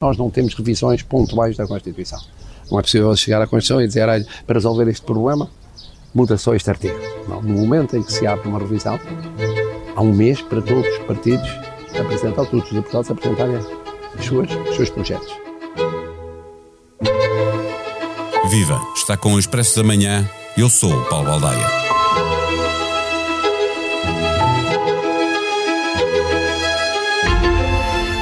Nós não temos revisões pontuais da Constituição. Não é possível chegar à Constituição e dizer, olha, para resolver este problema, muda só este artigo. Não, no momento em que se abre uma revisão, há um mês para todos os partidos apresentar, todos os deputados apresentarem as suas, os seus projetos. Viva! Está com o Expresso da Manhã. Eu sou o Paulo Baldaia.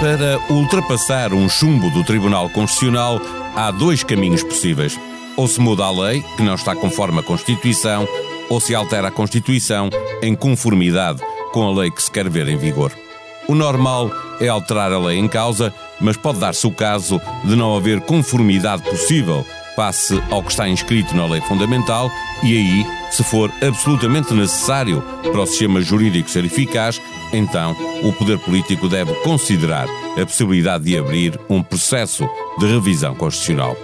Para ultrapassar um chumbo do Tribunal Constitucional, há dois caminhos possíveis. Ou se muda a lei, que não está conforme a Constituição, ou se altera a Constituição em conformidade com a lei que se quer ver em vigor. O normal é alterar a lei em causa, mas pode dar-se o caso de não haver conformidade possível passe ao que está inscrito na lei fundamental e aí, se for absolutamente necessário para o sistema jurídico ser eficaz, então o poder político deve considerar a possibilidade de abrir um processo de revisão constitucional.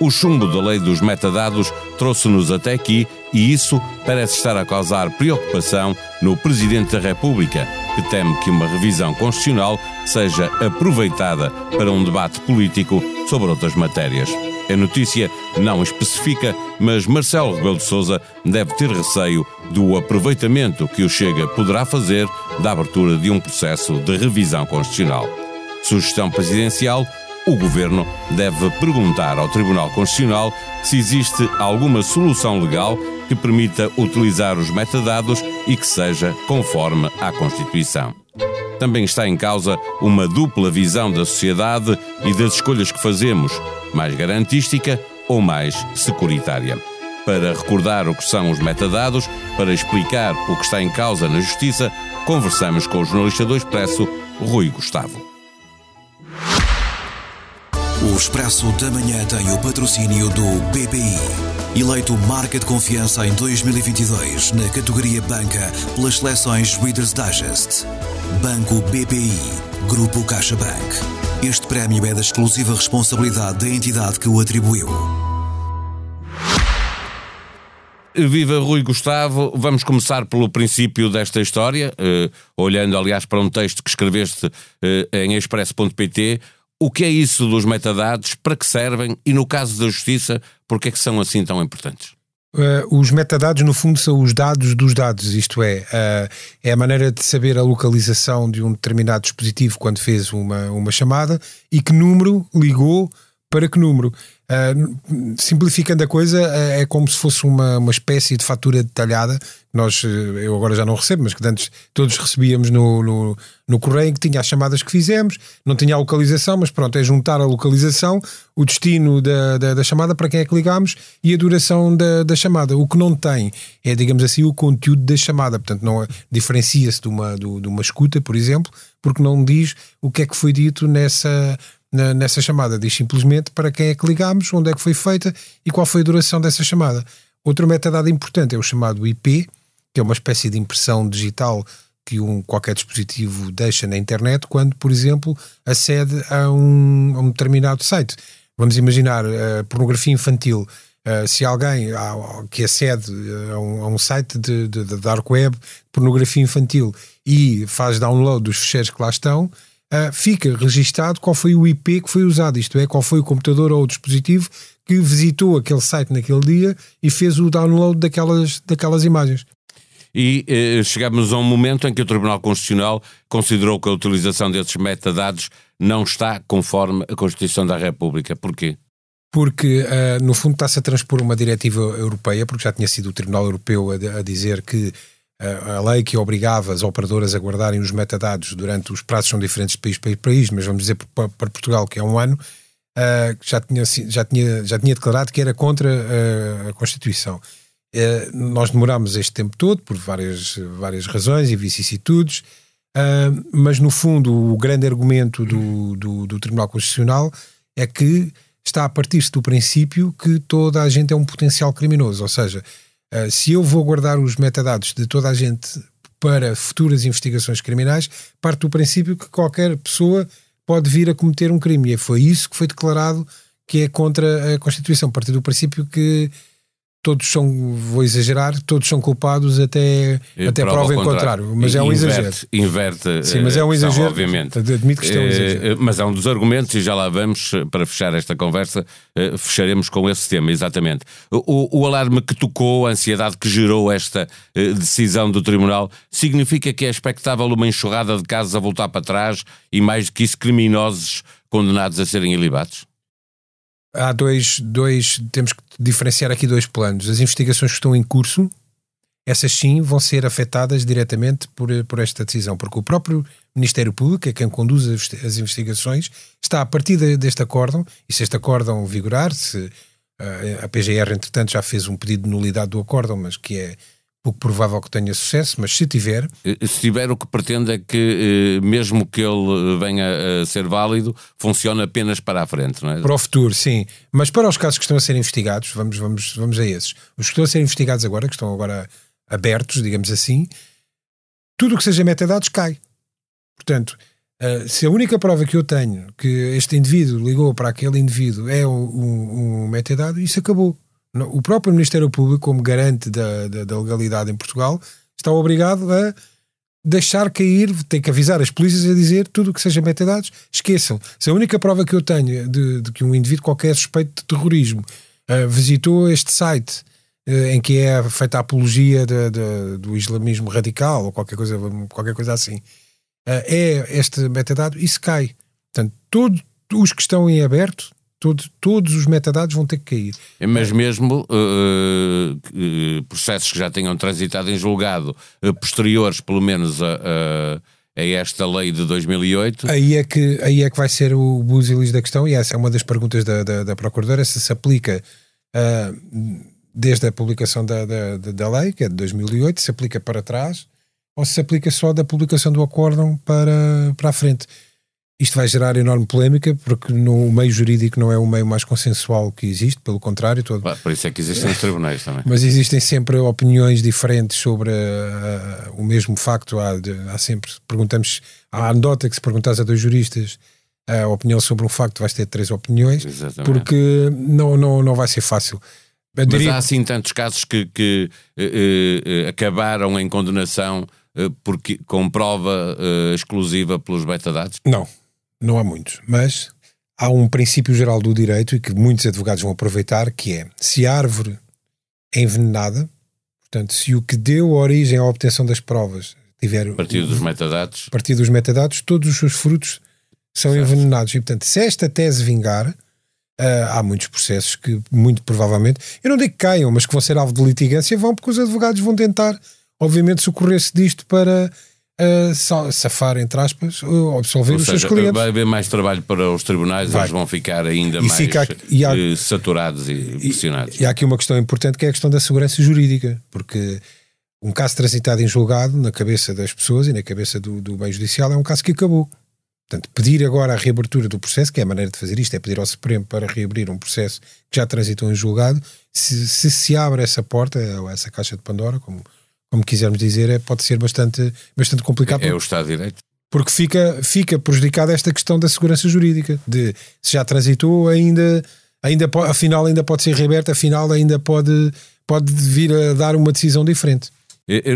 O chumbo da lei dos metadados trouxe-nos até aqui e isso parece estar a causar preocupação no Presidente da República, que teme que uma revisão constitucional seja aproveitada para um debate político sobre outras matérias. A notícia não especifica, mas Marcelo Rebelo de Sousa deve ter receio do aproveitamento que o Chega poderá fazer da abertura de um processo de revisão constitucional. Sugestão presidencial: o governo deve perguntar ao Tribunal Constitucional se existe alguma solução legal que permita utilizar os metadados e que seja conforme à Constituição também está em causa uma dupla visão da sociedade e das escolhas que fazemos, mais garantística ou mais securitária. Para recordar o que são os metadados, para explicar o que está em causa na Justiça, conversamos com o jornalista do Expresso, Rui Gustavo. O Expresso da Manhã tem o patrocínio do BPI. Eleito Marca de Confiança em 2022 na categoria Banca pelas seleções Reader's Digest. Banco BPI. Grupo CaixaBank. Este prémio é da exclusiva responsabilidade da entidade que o atribuiu. Viva Rui Gustavo, vamos começar pelo princípio desta história, eh, olhando aliás para um texto que escreveste eh, em expresso.pt. O que é isso dos metadados? Para que servem? E no caso da justiça, por que é que são assim tão importantes? Uh, os metadados, no fundo, são os dados dos dados, isto é, uh, é a maneira de saber a localização de um determinado dispositivo quando fez uma, uma chamada e que número ligou para que número. Uh, simplificando a coisa, uh, é como se fosse uma, uma espécie de fatura detalhada. Nós, uh, eu agora já não recebo, mas que antes todos recebíamos no, no, no correio, que tinha as chamadas que fizemos, não tinha a localização, mas pronto, é juntar a localização, o destino da, da, da chamada, para quem é que ligámos e a duração da, da chamada. O que não tem é, digamos assim, o conteúdo da chamada. Portanto, não diferencia-se de uma, de, de uma escuta, por exemplo, porque não diz o que é que foi dito nessa na, nessa chamada. Diz simplesmente para quem é que ligámos, onde é que foi feita e qual foi a duração dessa chamada. Outro metadado importante é o chamado IP, que é uma espécie de impressão digital que um, qualquer dispositivo deixa na internet quando, por exemplo, acede a um, a um determinado site. Vamos imaginar uh, pornografia infantil. Uh, se alguém uh, que acede a um, a um site de, de, de, dark web, pornografia infantil, e faz download dos fecheiros que lá estão, uh, fica registado qual foi o IP que foi usado, isto é, qual foi o computador ou o dispositivo que visitou aquele site naquele dia e fez o download daquelas, daquelas imagens. E eh, chegamos a um momento em que o Tribunal Constitucional considerou que a utilização desses metadados não está conforme a Constituição da República. Porquê? Porque, uh, no fundo, está-se a transpor uma diretiva europeia, porque já tinha sido o Tribunal Europeu a, a dizer que a lei que obrigava as operadoras a guardarem os metadados durante os prazos são diferentes de país para país, mas vamos dizer para, Portugal que é um ano, já, tinha, já, tinha, já tinha declarado que era contra a, Constituição. Nós demorámos este tempo todo por várias, várias razões e vicissitudes, mas no fundo o grande argumento do, do, do Tribunal Constitucional é que está a partir-se do princípio que toda a gente é um potencial criminoso, ou seja, Uh, se eu vou guardar os metadados de toda a gente para futuras investigações criminais, parte do princípio que qualquer pessoa pode vir a cometer um crime. E foi isso que foi declarado que é contra a Constituição, partir do princípio que todos são, vou exagerar, todos são culpados até, até prova, em contrário. Mas é um inverte, exagero. Inverte, Sim, mas é um exagero. obviamente. Admito que isto é um exagero. Mas é um dos argumentos, e já lá vamos, para fechar esta conversa, fecharemos com esse tema, exatamente. O, o alarme que tocou, a ansiedade que gerou esta decisão do Tribunal, significa que é expectável uma enxurrada de casos a voltar para trás e, mais do que isso, criminosos condenados a serem ilibados? Há dois, dois, temos que diferenciar aqui dois planos. As investigações que estão em curso, essas sim vão ser afetadas diretamente por, por esta decisão, porque o próprio Ministério Público, é quem conduz as investigações, está a partir de, deste acórdão, e se este acórdão vigorar, se eh, a PGR, entretanto, já fez um pedido de nulidade do acórdão, mas que é pouco provável que tenha sucesso, mas se tiver. Se tiver, o que pretende é que, eh, mesmo que ele venha a ser válido, funcione apenas para a frente, não é? Para o futuro, sim. Mas para os casos que estão a ser investigados, vamos, vamos, vamos a esses. Os que estão a ser investigados agora, que estão agora abertos, digamos assim, tudo o que seja metadados cai. Portanto, eh, se a única prova que eu tenho que este indivíduo ligou para aquele indivíduo é um, um, um metadado, isso acabou. O próprio Ministério Público, como garante da, da, da legalidade em Portugal, está obrigado a deixar cair, tem que avisar as polícias a dizer tudo o que seja metadados, esqueçam. Se a única prova que eu tenho de, de que um indivíduo qualquer suspeito de terrorismo uh, visitou este site uh, em que é feita a apologia de, de, do islamismo radical ou qualquer coisa, qualquer coisa assim, uh, é este metadado, isso cai. Portanto, todos os que estão em aberto Todo, todos os metadados vão ter que cair. É, mas mesmo uh, uh, processos que já tenham transitado em julgado, uh, posteriores pelo menos a, a, a, esta lei de 2008. Aí é que, aí é que vai ser o busilis da questão, e essa é uma das perguntas da, da, da Procuradora, se se aplica desde a publicação da, da, da lei, que é de 2008, se aplica para trás, ou se aplica só da publicação do acórdão para, para a frente. Isto vai gerar enorme polémica, porque no meio jurídico não é o meio mais consensual que existe, pelo contrário. Todo... Por isso é que existem os tribunais também. Mas existem sempre opiniões diferentes sobre uh, o mesmo facto. Há, há sempre, perguntamos, há anedota que se perguntas a dois juristas a opinião sobre um facto, vais ter três opiniões, Exatamente. porque não, não, não vai ser fácil. Eu Mas há assim tantos casos que, que uh, uh, acabaram em condenação porque, com prova exclusiva pelos metadados? Não não há muitos, mas há um princípio geral do direito e que muitos advogados vão aproveitar, que é se a árvore é envenenada, portanto, se o que deu origem à obtenção das provas tiver... A partir dos metadados. A partir dos metadados, todos os seus frutos são certo. envenenados. E, portanto, se esta tese vingar, uh, há muitos processos que, muito provavelmente, eu não digo que caiam, mas que vão ser alvo de litigância, vão porque os advogados vão tentar, obviamente, socorrer-se disto para uh, safar, entre aspas, ou absolver Ou os seja, seus clientes. Vai haver mais trabalho para os tribunais, vai. eles vão ficar ainda e mais fica, e há, eh, saturados e, e pressionados. E há aqui uma questão importante que é a questão da segurança jurídica, porque um caso transitado em julgado na cabeça das pessoas e na cabeça do, do bem judicial é um caso que acabou. Portanto, pedir agora a reabertura do processo, que é a maneira de fazer isto, é pedir ao Supremo para reabrir um processo que já transitou em julgado, se se, se abre essa porta, ou essa caixa de Pandora, como como quisermos dizer, é, pode ser bastante, bastante complicado. É, é o Estado de Direito. Porque fica, fica prejudicada esta questão da segurança jurídica, de se já transitou, ainda, ainda afinal ainda pode ser reaberta, afinal ainda pode, pode vir a dar uma decisão diferente.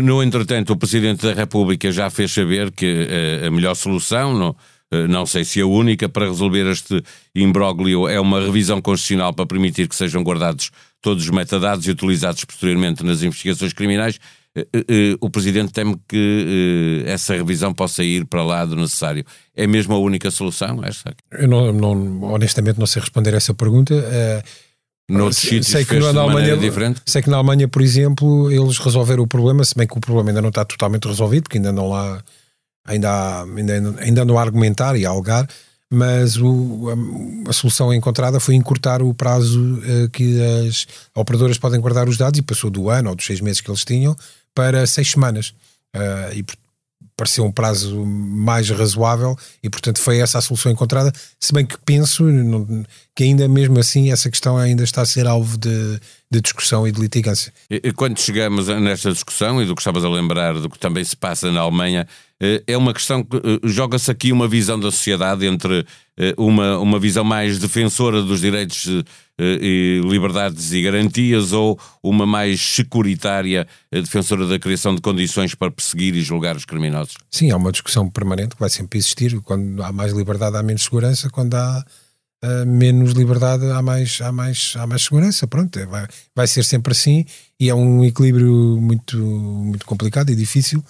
No entretanto, o Presidente da República já fez saber que eh, a melhor solução, não, eh, não sei se a única, para resolver este imbróglio é uma revisão constitucional para permitir que sejam guardados todos os metadados e utilizados posteriormente nas investigações criminais. Eh, eh, o Presidente teme que essa revisão possa ir para lá do necessário. É mesmo a única solução esta? Eu não, não, honestamente não sei responder a essa pergunta. Noutros sítios sei que na Alemanha, diferente? Sei que na Alemanha, por exemplo, eles resolveram o problema, se bem que o problema ainda não está totalmente resolvido, porque ainda não ainda, há, ainda, ainda não há argumentar e a algar, mas o, a, a, solução encontrada foi encurtar o prazo uh, que as operadoras podem guardar os dados e passou do ano ou dos seis meses que eles tinham para seis semanas. Uh, e pareceu um prazo mais razoável e, portanto, foi essa a solução encontrada. Se bem que penso que ainda mesmo assim essa questão ainda está a ser alvo de, de discussão e de litigância. E, quando chegamos nesta discussão e do que estavas a lembrar do que também se passa na Alemanha, eh, é uma questão que eh, joga-se aqui uma visão da sociedade entre eh, uma, uma visão mais defensora dos direitos liberdades e garantias ou uma mais securitária defensora da criação de condições para perseguir e julgar os criminosos? Sim, há uma discussão permanente que vai sempre existir. Quando há mais liberdade, há menos segurança. Quando há uh, menos liberdade, há mais, há mais, há mais segurança. Pronto, é, vai, vai ser sempre assim e é um equilíbrio muito, muito complicado e difícil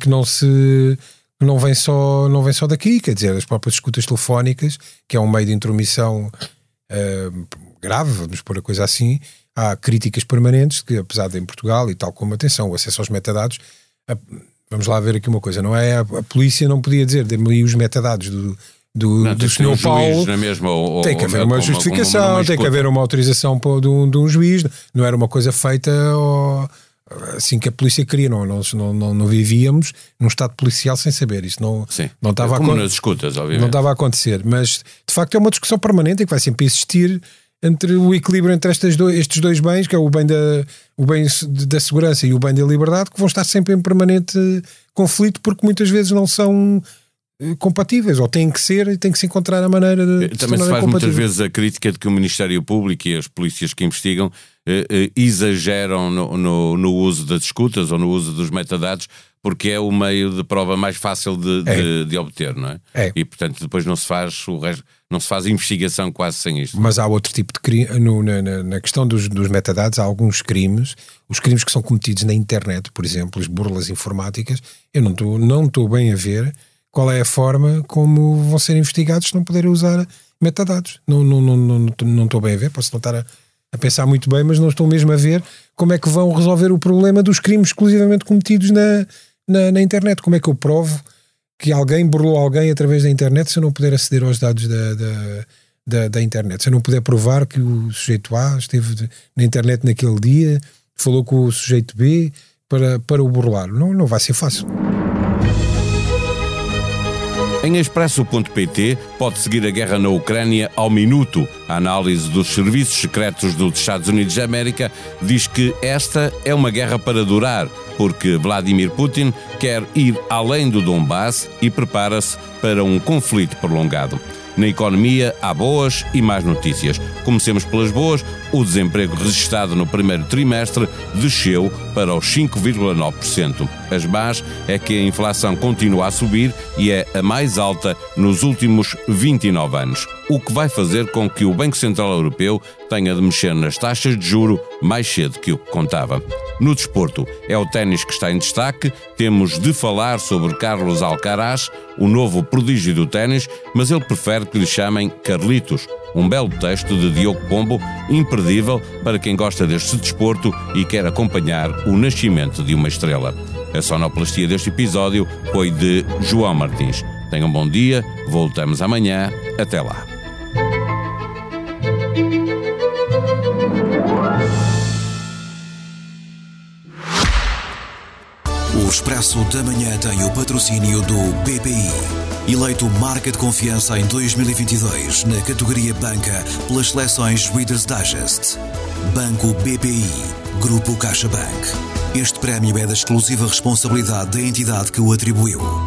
que não se não vem só não vem só daqui, quer dizer, as próprias escutas telefónicas, que é um meio de intromissão uh, grave, vamos pôr a coisa assim, há críticas permanentes que, apesar de em Portugal e tal como atenção, o acesso aos metadados, a, vamos lá ver aqui uma coisa, não é? A, a polícia não podia dizer, dê-me os metadados do, do, não, do Sr. Paulo. É mesmo, ou, tem que haver uma, uma justificação, uma, uma, tem que haver uma autorização de um, de um juiz, não era uma coisa feita. Ou, assim que a polícia queria, não, nós não, não, não, vivíamos num estado policial sem saber, isso não, Sim. não estava é como a nas escutas, obviamente. Não estava a acontecer, mas de facto é uma discussão permanente e que vai sempre existir entre o equilíbrio entre estas do, estes dois bens, que é o bem, da, o bem da segurança e o bem da liberdade, que vão estar sempre em permanente conflito porque muitas vezes não são eh, compatíveis, ou têm que ser e tem que se encontrar a maneira de. de Também se faz muitas vezes a crítica de que o Ministério Público e as polícias que investigam eh, eh, exageram no, no, no, uso das escutas ou no uso dos metadados, porque é o meio de prova mais fácil de, é. de, de obter, não é? é? E portanto depois não se faz o resto, não se faz investigação quase sem isto. Mas há outro tipo de crime, no, na, na, questão dos, dos metadados, há alguns crimes, os crimes que são cometidos na internet, por exemplo, as burlas informáticas, eu não estou não bem a ver qual é a forma como vão ser investigados se não puderem usar metadados. Não estou não, não, não, não, não bem a ver, posso não estar a a pensar muito bem, mas não estou mesmo a ver como é que vão resolver o problema dos crimes exclusivamente cometidos na, na, na internet. Como é que eu provo que alguém burlou alguém através da internet se eu não puder aceder aos dados da, da, da, da internet? Se eu não puder provar que o sujeito A esteve na internet naquele dia, falou com o sujeito B para, para o burlar. Não, não vai ser fácil. Em expresso.pt pode seguir a guerra na Ucrânia ao minuto. A análise dos serviços secretos dos Estados Unidos da América diz que esta é uma guerra para durar, porque Vladimir Putin quer ir além do Donbass e prepara-se para um conflito prolongado. Na economia há boas e más notícias. Comecemos pelas boas. O desemprego registrado no primeiro trimestre desceu para os 5,9%. As más é que a inflação continua a subir e é a mais alta nos últimos 29 anos, o que vai fazer com que o Banco Central Europeu tenha de mexer nas taxas de juro mais cedo que o que contava. No desporto, é o ténis que está em destaque. Temos de falar sobre Carlos Alcaraz, o novo prodígio do ténis, mas ele prefere que lhe chamem Carlitos. Um belo texto de Diogo Pombo, imperdível para quem gosta deste desporto e quer acompanhar o nascimento de uma estrela. A sonoplastia deste episódio foi de João Martins. Tenham um bom dia, voltamos amanhã. Até lá. O Expresso da Manhã tem o patrocínio do BPI. Eleito marca de confiança em 2022 na categoria Banca pelas seleções Reader's Digest. Banco BPI. Grupo CaixaBank. Este prémio é da exclusiva responsabilidade da entidade que o atribuiu.